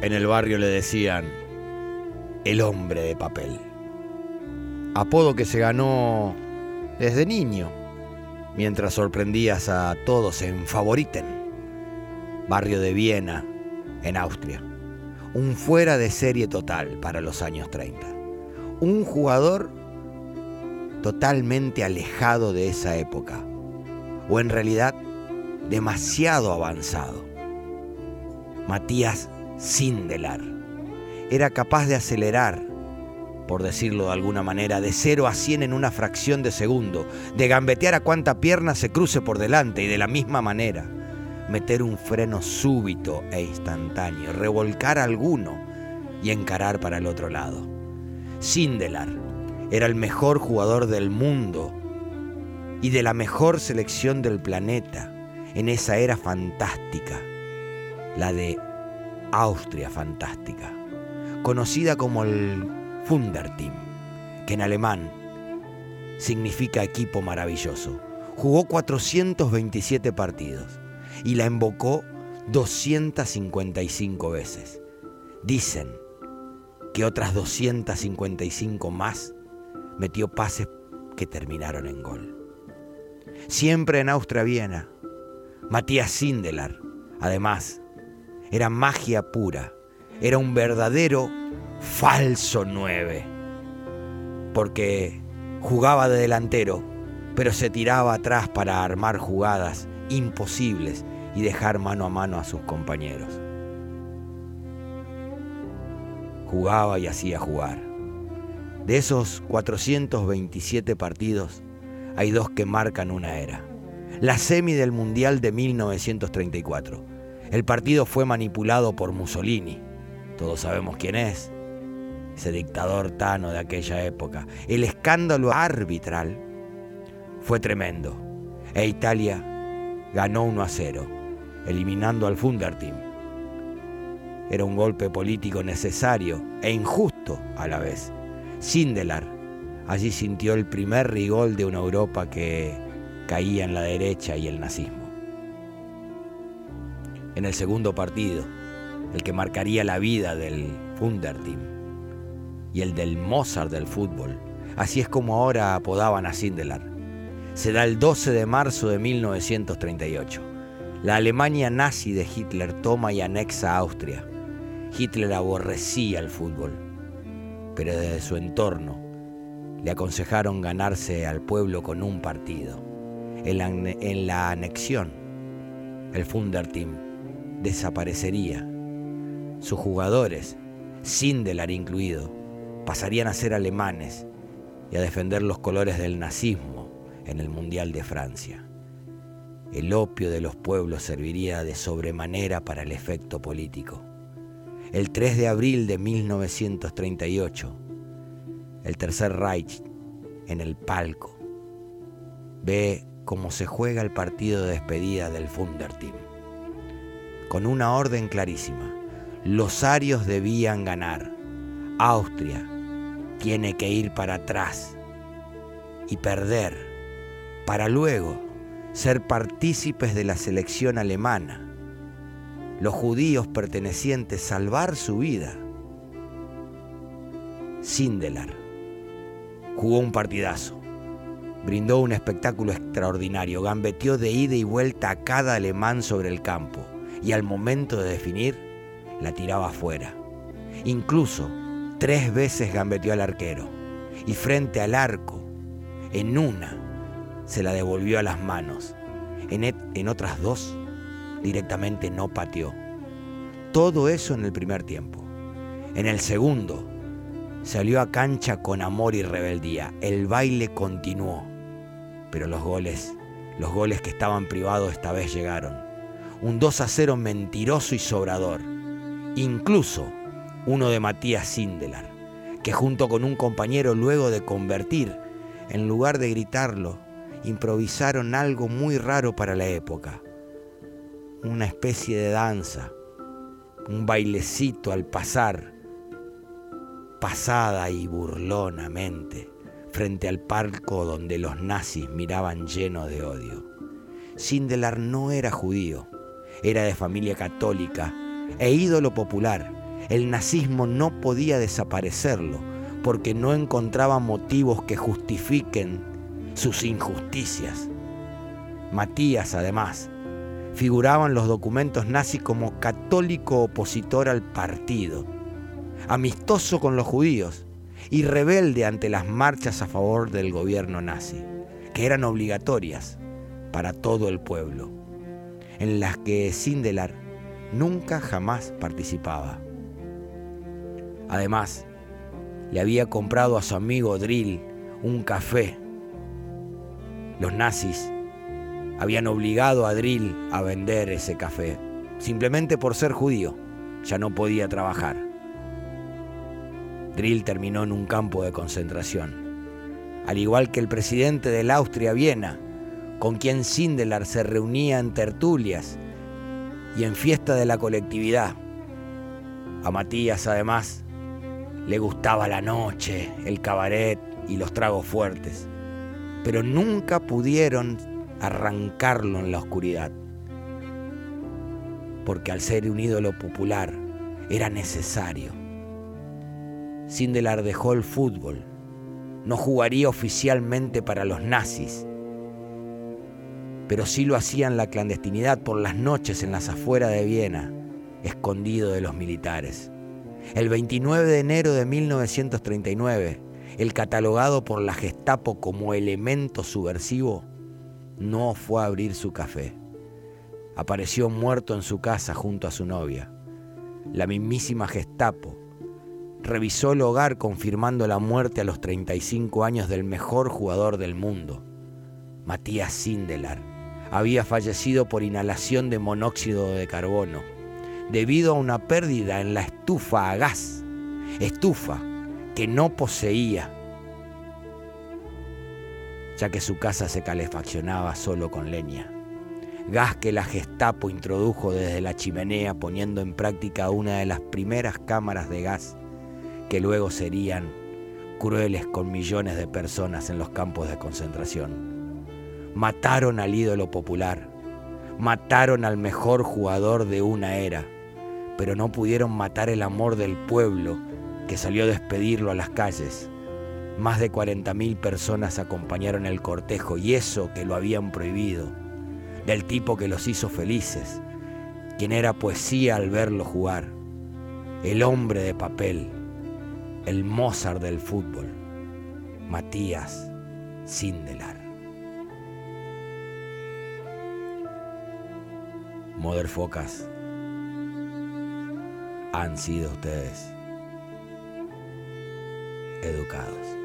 En el barrio le decían el hombre de papel. Apodo que se ganó desde niño, mientras sorprendías a todos en Favoriten, barrio de Viena, en Austria. Un fuera de serie total para los años 30. Un jugador totalmente alejado de esa época, o en realidad demasiado avanzado. Matías Sindelar era capaz de acelerar, por decirlo de alguna manera, de 0 a 100 en una fracción de segundo, de gambetear a cuanta pierna se cruce por delante y de la misma manera, meter un freno súbito e instantáneo, revolcar a alguno y encarar para el otro lado. Sindelar era el mejor jugador del mundo y de la mejor selección del planeta en esa era fantástica, la de Austria fantástica, conocida como el Funderteam, que en alemán significa equipo maravilloso. Jugó 427 partidos y la invocó 255 veces. Dicen que otras 255 más metió pases que terminaron en gol. Siempre en Austria-Viena, Matías Sindelar, además, era magia pura, era un verdadero falso 9, porque jugaba de delantero, pero se tiraba atrás para armar jugadas imposibles y dejar mano a mano a sus compañeros. Jugaba y hacía jugar. De esos 427 partidos, hay dos que marcan una era. La semi del Mundial de 1934. El partido fue manipulado por Mussolini. Todos sabemos quién es. Ese dictador tano de aquella época. El escándalo arbitral fue tremendo. E Italia ganó 1 a 0, eliminando al Funderteam. Era un golpe político necesario e injusto a la vez. Sindelar allí sintió el primer rigol de una Europa que caía en la derecha y el nazismo. En el segundo partido, el que marcaría la vida del Funderteam y el del Mozart del fútbol, así es como ahora apodaban a Sindelar, se da el 12 de marzo de 1938. La Alemania nazi de Hitler toma y anexa Austria. Hitler aborrecía el fútbol, pero desde su entorno le aconsejaron ganarse al pueblo con un partido. En la, en la anexión, el Funderteam desaparecería. Sus jugadores, Sindelar incluido, pasarían a ser alemanes y a defender los colores del nazismo en el Mundial de Francia. El opio de los pueblos serviría de sobremanera para el efecto político. El 3 de abril de 1938, el Tercer Reich en el palco ve cómo se juega el partido de despedida del Funderteam. Con una orden clarísima, los arios debían ganar. Austria tiene que ir para atrás y perder para luego ser partícipes de la selección alemana. Los judíos pertenecientes salvar su vida. Sindelar jugó un partidazo. Brindó un espectáculo extraordinario, gambeteó de ida y vuelta a cada alemán sobre el campo y al momento de definir la tiraba afuera. Incluso tres veces gambeteó al arquero y frente al arco, en una, se la devolvió a las manos. En, en otras dos, directamente no pateó. Todo eso en el primer tiempo. En el segundo, salió a cancha con amor y rebeldía. El baile continuó. Pero los goles, los goles que estaban privados esta vez llegaron. Un 2 a 0 mentiroso y sobrador. Incluso uno de Matías Sindelar, que junto con un compañero luego de convertir, en lugar de gritarlo, improvisaron algo muy raro para la época. Una especie de danza, un bailecito al pasar, pasada y burlonamente, frente al palco donde los nazis miraban llenos de odio. Sindelar no era judío, era de familia católica e ídolo popular, El nazismo no podía desaparecerlo porque no encontraba motivos que justifiquen sus injusticias. Matías, además, figuraba en los documentos nazis como católico opositor al partido, amistoso con los judíos y rebelde ante las marchas a favor del gobierno nazi, que eran obligatorias para todo el pueblo, en las que Sindelar nunca jamás participaba. Además, le había comprado a su amigo Drill un café. Los nazis habían obligado a Drill a vender ese café, simplemente por ser judío. Ya no podía trabajar. Drill terminó en un campo de concentración, al igual que el presidente del Austria-Viena, con quien Sindelar se reunía en tertulias y en fiesta de la colectividad. A Matías, además, le gustaba la noche, el cabaret y los tragos fuertes, pero nunca pudieron arrancarlo en la oscuridad, porque al ser un ídolo popular era necesario. Sindelar dejó el fútbol, no jugaría oficialmente para los nazis, pero sí lo hacía en la clandestinidad por las noches en las afueras de Viena, escondido de los militares. El 29 de enero de 1939, el catalogado por la Gestapo como elemento subversivo, no fue a abrir su café. Apareció muerto en su casa junto a su novia. La mismísima Gestapo revisó el hogar confirmando la muerte a los 35 años del mejor jugador del mundo, Matías Sindelar había fallecido por inhalación de monóxido de carbono, debido a una pérdida en la estufa a gas, estufa que no poseía, ya que su casa se calefaccionaba solo con leña. Gas que la Gestapo introdujo desde la chimenea poniendo en práctica una de las primeras cámaras de gas que luego serían crueles con millones de personas en los campos de concentración. Mataron al ídolo popular, mataron al mejor jugador de una era, pero no pudieron matar el amor del pueblo que salió a despedirlo a las calles. Más de 40.000 personas acompañaron el cortejo y eso que lo habían prohibido, del tipo que los hizo felices, quien era poesía al verlo jugar, el hombre de papel, el Mozart del fútbol, Matías Sindelar. Motherfocas, han sido ustedes educados.